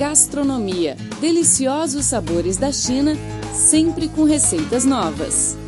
Gastronomia. Deliciosos sabores da China, sempre com receitas novas.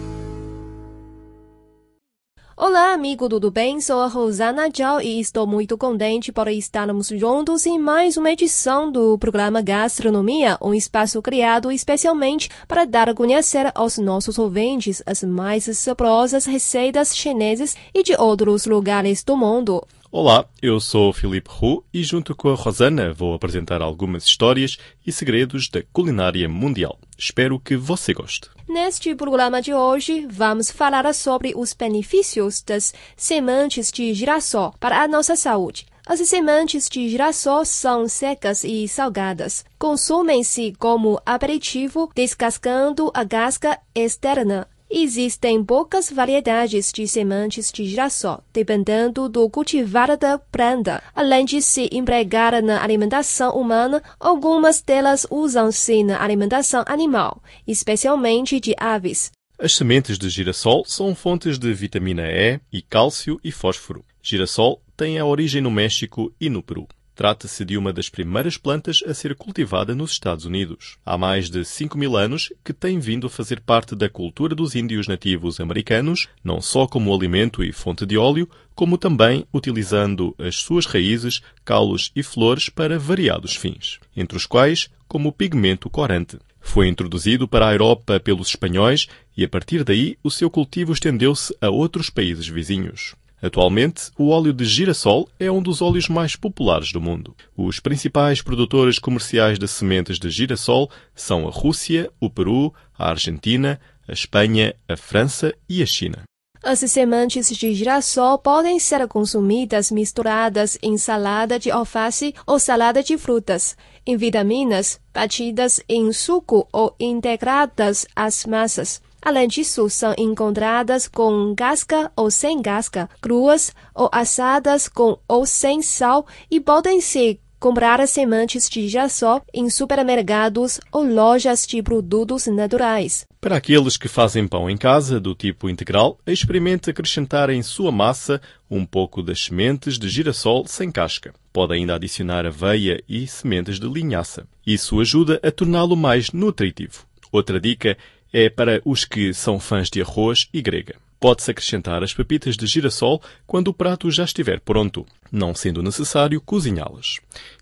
Olá, amigo, tudo bem? Sou a Rosana Zhao e estou muito contente por estarmos juntos em mais uma edição do programa Gastronomia, um espaço criado especialmente para dar a conhecer aos nossos ouvintes as mais saborosas receitas chinesas e de outros lugares do mundo. Olá, eu sou Filipe Roux e junto com a Rosana vou apresentar algumas histórias e segredos da culinária mundial. Espero que você goste. Neste programa de hoje, vamos falar sobre os benefícios das sementes de girassol para a nossa saúde. As sementes de girassol são secas e salgadas. Consumem-se como aperitivo, descascando a casca externa Existem poucas variedades de sementes de girassol, dependendo do cultivar da planta. Além de se empregar na alimentação humana, algumas delas usam-se na alimentação animal, especialmente de aves. As sementes de girassol são fontes de vitamina E e cálcio e fósforo. Girassol tem a origem no México e no Peru. Trata-se de uma das primeiras plantas a ser cultivada nos Estados Unidos. Há mais de 5 mil anos que tem vindo a fazer parte da cultura dos índios nativos americanos, não só como alimento e fonte de óleo, como também utilizando as suas raízes, caules e flores para variados fins, entre os quais como pigmento corante. Foi introduzido para a Europa pelos espanhóis e a partir daí o seu cultivo estendeu-se a outros países vizinhos. Atualmente, o óleo de girassol é um dos óleos mais populares do mundo. Os principais produtores comerciais de sementes de girassol são a Rússia, o Peru, a Argentina, a Espanha, a França e a China. As sementes de girassol podem ser consumidas misturadas em salada de alface ou salada de frutas, em vitaminas, batidas em suco ou integradas às massas. Além disso, são encontradas com casca ou sem casca, cruas ou assadas com ou sem sal e podem ser comprar sementes de girassol em supermercados ou lojas de produtos naturais. Para aqueles que fazem pão em casa, do tipo integral, experimente acrescentar em sua massa um pouco das sementes de girassol sem casca. Pode ainda adicionar aveia e sementes de linhaça. Isso ajuda a torná-lo mais nutritivo. Outra dica é para os que são fãs de arroz e grega. Pode-se acrescentar as pepitas de girassol quando o prato já estiver pronto, não sendo necessário cozinhá-las.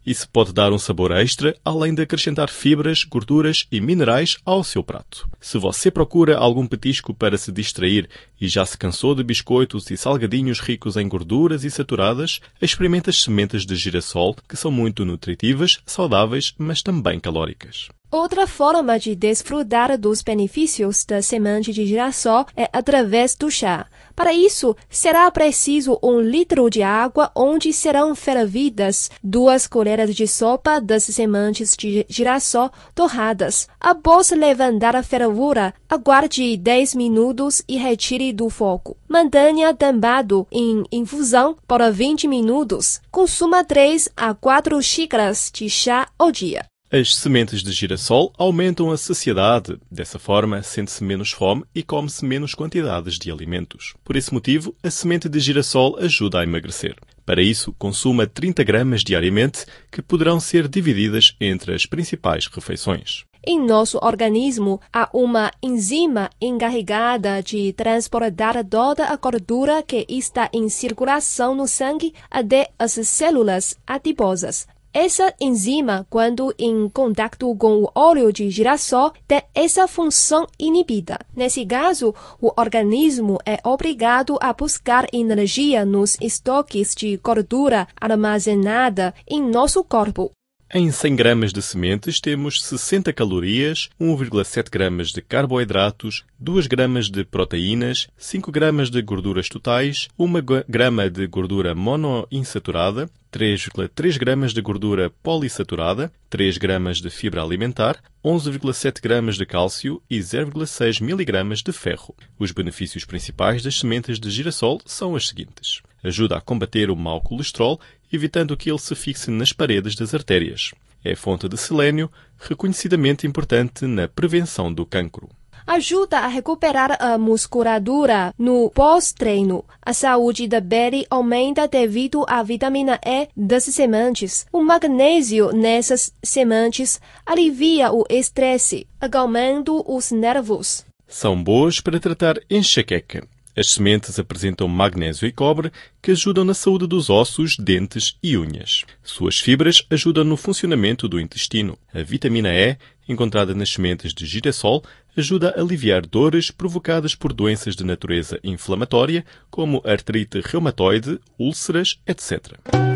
Isso pode dar um sabor extra, além de acrescentar fibras, gorduras e minerais ao seu prato. Se você procura algum petisco para se distrair e já se cansou de biscoitos e salgadinhos ricos em gorduras e saturadas, experimente as sementes de girassol, que são muito nutritivas, saudáveis, mas também calóricas. Outra forma de desfrutar dos benefícios da semente de girassol é através do chá. Para isso, será preciso um litro de água onde serão fervidas duas colheres de sopa das sementes de girassol torradas. Após levantar a fervura, aguarde 10 minutos e retire do fogo. Mantenha tampado em infusão por 20 minutos. Consuma 3 a 4 xícaras de chá ao dia. As sementes de girassol aumentam a saciedade. Dessa forma, sente-se menos fome e come-se menos quantidades de alimentos. Por esse motivo, a semente de girassol ajuda a emagrecer. Para isso, consuma 30 gramas diariamente, que poderão ser divididas entre as principais refeições. Em nosso organismo, há uma enzima encarregada de transportar toda a gordura que está em circulação no sangue até as células adiposas. Essa enzima, quando em contato com o óleo de girassol, tem essa função inibida. Nesse caso, o organismo é obrigado a buscar energia nos estoques de gordura armazenada em nosso corpo. Em 100 gramas de sementes temos 60 calorias, 1,7 gramas de carboidratos, 2 gramas de proteínas, 5 gramas de gorduras totais, 1 grama de gordura monoinsaturada, 3,3 gramas de gordura polissaturada, 3 gramas de fibra alimentar, 11,7 gramas de cálcio e 0,6 miligramas de ferro. Os benefícios principais das sementes de girassol são os seguintes. Ajuda a combater o mau colesterol evitando que ele se fixe nas paredes das artérias. É fonte de selênio, reconhecidamente importante na prevenção do cancro. Ajuda a recuperar a musculatura no pós-treino. A saúde da pele aumenta devido à vitamina E das sementes. O magnésio nessas sementes alivia o estresse, acalmando os nervos. São boas para tratar enxaqueca. As sementes apresentam magnésio e cobre que ajudam na saúde dos ossos, dentes e unhas. Suas fibras ajudam no funcionamento do intestino. A vitamina E, encontrada nas sementes de girassol, ajuda a aliviar dores provocadas por doenças de natureza inflamatória, como artrite reumatoide, úlceras, etc.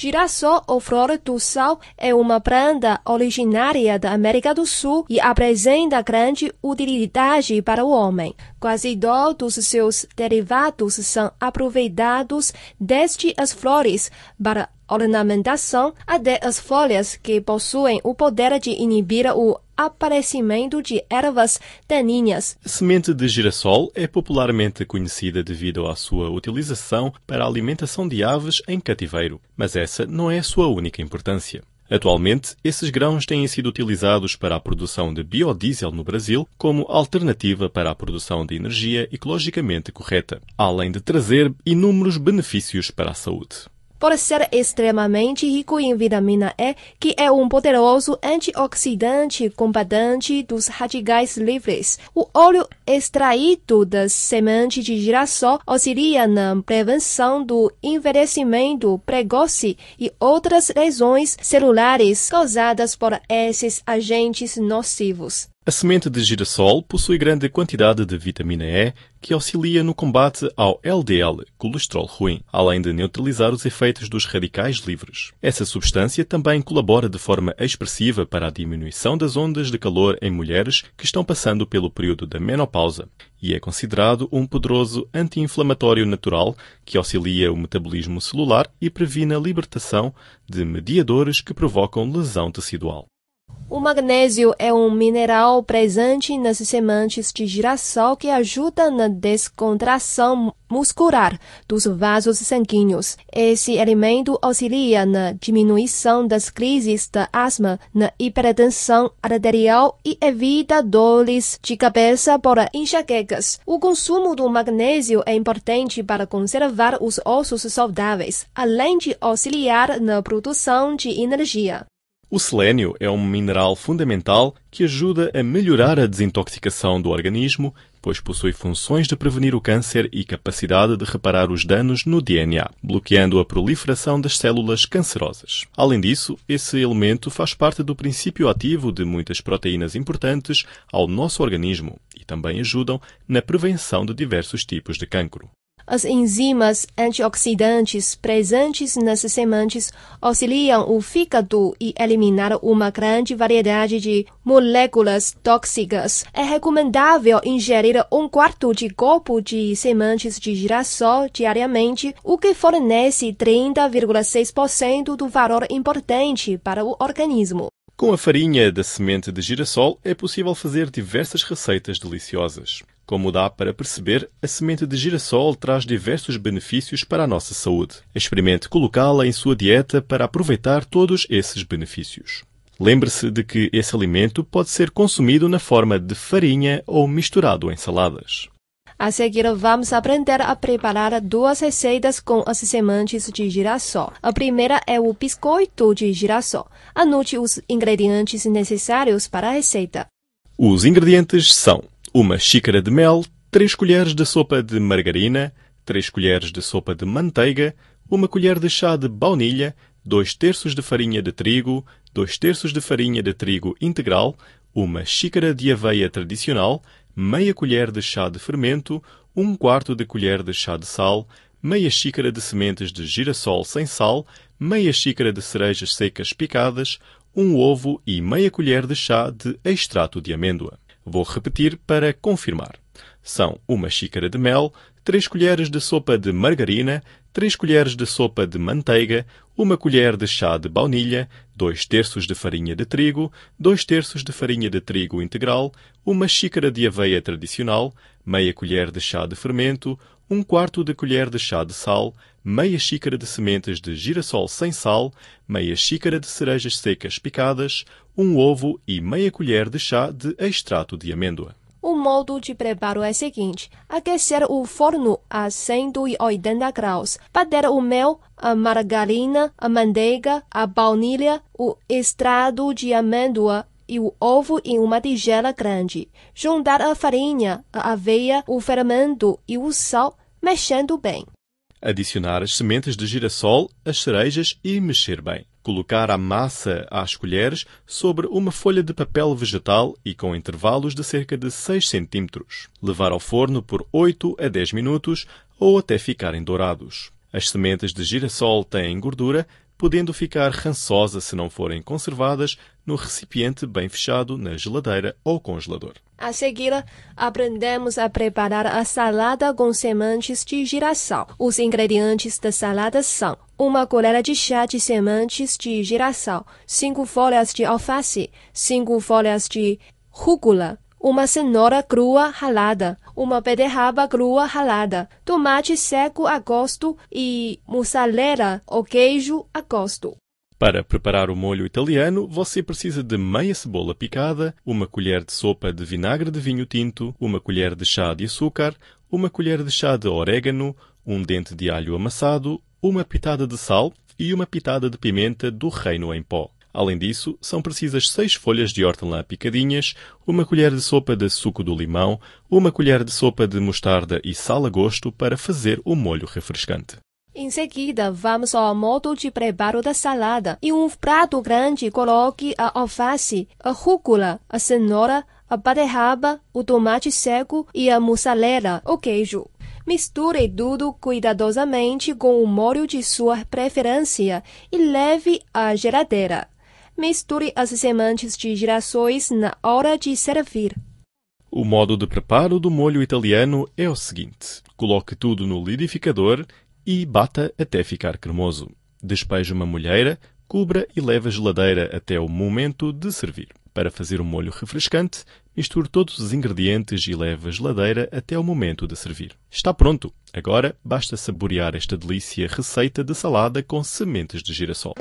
Girassol ou flor do sal é uma planta originária da América do Sul e apresenta grande utilidade para o homem. Quase todos os seus derivados são aproveitados desde as flores para ornamentação até as folhas que possuem o poder de inibir o aparecimento de ervas daninhas. Semente de girassol é popularmente conhecida devido à sua utilização para a alimentação de aves em cativeiro, mas essa não é a sua única importância. Atualmente, esses grãos têm sido utilizados para a produção de biodiesel no Brasil como alternativa para a produção de energia ecologicamente correta, além de trazer inúmeros benefícios para a saúde por ser extremamente rico em vitamina E, que é um poderoso antioxidante combatente dos radicais livres. O óleo extraído das sementes de girassol auxilia na prevenção do envelhecimento precoce e outras lesões celulares causadas por esses agentes nocivos. A semente de girassol possui grande quantidade de vitamina E que auxilia no combate ao LDL, colesterol ruim, além de neutralizar os efeitos dos radicais livres. Essa substância também colabora de forma expressiva para a diminuição das ondas de calor em mulheres que estão passando pelo período da menopausa e é considerado um poderoso anti-inflamatório natural que auxilia o metabolismo celular e previne a libertação de mediadores que provocam lesão tecidual. O magnésio é um mineral presente nas sementes de girassol que ajuda na descontração muscular dos vasos sanguíneos. Esse elemento auxilia na diminuição das crises da asma, na hipertensão arterial e evita dores de cabeça por enxaquecas. O consumo do magnésio é importante para conservar os ossos saudáveis, além de auxiliar na produção de energia. O selênio é um mineral fundamental que ajuda a melhorar a desintoxicação do organismo, pois possui funções de prevenir o câncer e capacidade de reparar os danos no DNA, bloqueando a proliferação das células cancerosas. Além disso, esse elemento faz parte do princípio ativo de muitas proteínas importantes ao nosso organismo e também ajudam na prevenção de diversos tipos de cancro. As enzimas antioxidantes presentes nas sementes auxiliam o fígado e eliminar uma grande variedade de moléculas tóxicas. É recomendável ingerir um quarto de copo de sementes de girassol diariamente, o que fornece 30,6% do valor importante para o organismo. Com a farinha da semente de girassol é possível fazer diversas receitas deliciosas. Como dá para perceber, a semente de girassol traz diversos benefícios para a nossa saúde. Experimente colocá-la em sua dieta para aproveitar todos esses benefícios. Lembre-se de que esse alimento pode ser consumido na forma de farinha ou misturado em saladas. A seguir, vamos aprender a preparar duas receitas com as sementes de girassol. A primeira é o biscoito de girassol. Anote os ingredientes necessários para a receita. Os ingredientes são uma xícara de mel, 3 colheres de sopa de margarina, 3 colheres de sopa de manteiga, uma colher de chá de baunilha, 2 terços de farinha de trigo, 2 terços de farinha de trigo integral, uma xícara de aveia tradicional, meia colher de chá de fermento, 1 quarto de colher de chá de sal, meia xícara de sementes de girassol sem sal, meia xícara de cerejas secas picadas, um ovo e meia colher de chá de extrato de amêndoa. Vou repetir para confirmar. São uma xícara de mel, 3 colheres de sopa de margarina, 3 colheres de sopa de manteiga, uma colher de chá de baunilha, 2 terços de farinha de trigo, 2 terços de farinha de trigo integral, uma xícara de aveia tradicional, meia colher de chá de fermento, um quarto de colher de chá de sal, meia xícara de sementes de girassol sem sal, meia xícara de cerejas secas picadas, um ovo e meia colher de chá de extrato de amêndoa. O modo de preparo é o seguinte: aquecer o forno a 180 graus, bater o mel, a margarina, a manteiga, a baunilha, o extrato de amêndoa e o ovo em uma tigela grande. Juntar a farinha, a aveia, o fermento e o sal, mexendo bem. Adicionar as sementes de girassol, as cerejas e mexer bem. Colocar a massa às colheres sobre uma folha de papel vegetal e com intervalos de cerca de 6 cm. Levar ao forno por 8 a 10 minutos ou até ficarem dourados. As sementes de girassol têm gordura, podendo ficar rançosa se não forem conservadas no recipiente bem fechado na geladeira ou congelador. A seguir, aprendemos a preparar a salada com sementes de girassol. Os ingredientes da salada são uma colher de chá de sementes de girassol, cinco folhas de alface, cinco folhas de rúcula, uma cenoura crua ralada, uma beterraba crua ralada, tomate seco a gosto e mussarela ou queijo a gosto. Para preparar o molho italiano, você precisa de meia cebola picada, uma colher de sopa de vinagre de vinho tinto, uma colher de chá de açúcar, uma colher de chá de orégano, um dente de alho amassado, uma pitada de sal e uma pitada de pimenta do reino em pó. Além disso, são precisas seis folhas de hortelã picadinhas, uma colher de sopa de suco do limão, uma colher de sopa de mostarda e sal a gosto para fazer o molho refrescante. Em seguida, vamos ao modo de preparo da salada. Em um prato grande, coloque a alface, a rúcula, a cenoura, a beterraba, o tomate seco e a mussarela, o queijo. Misture tudo cuidadosamente com o molho de sua preferência e leve à geladeira. Misture as sementes de girassóis na hora de servir. O modo de preparo do molho italiano é o seguinte: coloque tudo no liquidificador e bata até ficar cremoso. Despeje uma molheira, cubra e leve à geladeira até o momento de servir. Para fazer um molho refrescante, misture todos os ingredientes e leve à geladeira até o momento de servir. Está pronto! Agora basta saborear esta delícia receita de salada com sementes de girassol.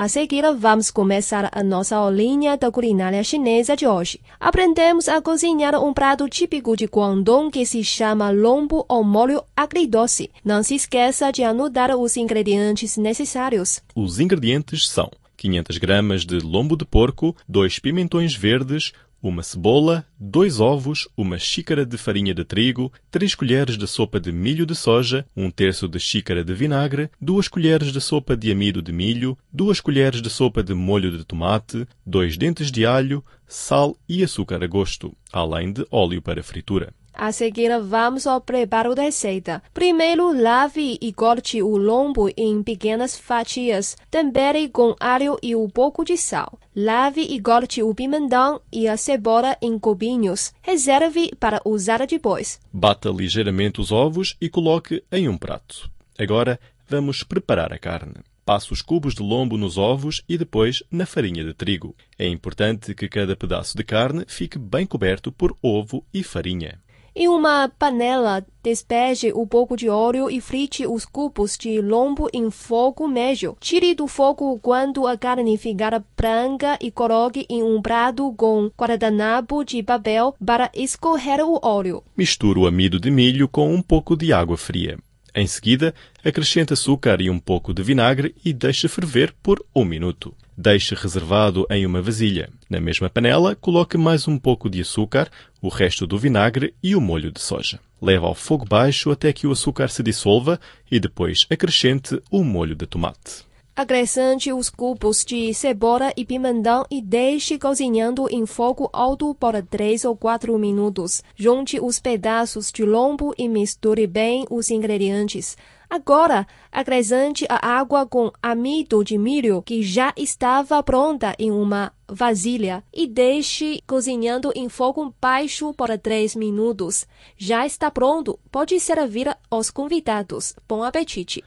A seguir, vamos começar a nossa aulinha da culinária chinesa de hoje. Aprendemos a cozinhar um prato típico de Guangdong que se chama lombo ou molho agridoce. Não se esqueça de anotar os ingredientes necessários. Os ingredientes são 500 gramas de lombo de porco, dois pimentões verdes, uma cebola, dois ovos, uma xícara de farinha de trigo, três colheres de sopa de milho de soja, um terço de xícara de vinagre, duas colheres de sopa de amido de milho, duas colheres de sopa de molho de tomate, dois dentes de alho, sal e açúcar a gosto, além de óleo para fritura. A seguir, vamos ao preparo da receita. Primeiro, lave e corte o lombo em pequenas fatias. Tempere com alho e um pouco de sal. Lave e corte o pimentão e a cebola em cubinhos. Reserve para usar depois. Bata ligeiramente os ovos e coloque em um prato. Agora, vamos preparar a carne. Passe os cubos de lombo nos ovos e depois na farinha de trigo. É importante que cada pedaço de carne fique bem coberto por ovo e farinha. Em uma panela, despeje um pouco de óleo e frite os cubos de lombo em fogo médio. Tire do fogo quando a carne ficar branca e coloque em um prato com guardanapo de papel para escorrer o óleo. Misture o amido de milho com um pouco de água fria. Em seguida, acrescente açúcar e um pouco de vinagre e deixe ferver por um minuto. Deixe reservado em uma vasilha. Na mesma panela, coloque mais um pouco de açúcar, o resto do vinagre e o molho de soja. Leve ao fogo baixo até que o açúcar se dissolva e depois acrescente o molho de tomate. Acrescente os cubos de cebola e pimentão e deixe cozinhando em fogo alto por 3 ou 4 minutos. Junte os pedaços de lombo e misture bem os ingredientes. Agora, acrescente a água com amido de milho que já estava pronta em uma vasilha e deixe cozinhando em fogo baixo por 3 minutos. Já está pronto, pode servir aos convidados. Bom apetite!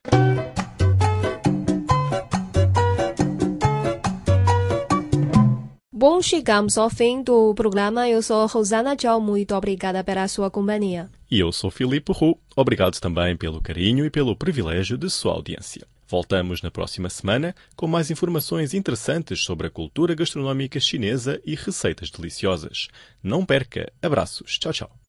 Bom, chegamos ao fim do programa. Eu sou Rosana Tchau. Muito obrigada pela sua companhia. E eu sou Filipe Roux. Obrigado também pelo carinho e pelo privilégio de sua audiência. Voltamos na próxima semana com mais informações interessantes sobre a cultura gastronómica chinesa e receitas deliciosas. Não perca! Abraços! Tchau, tchau!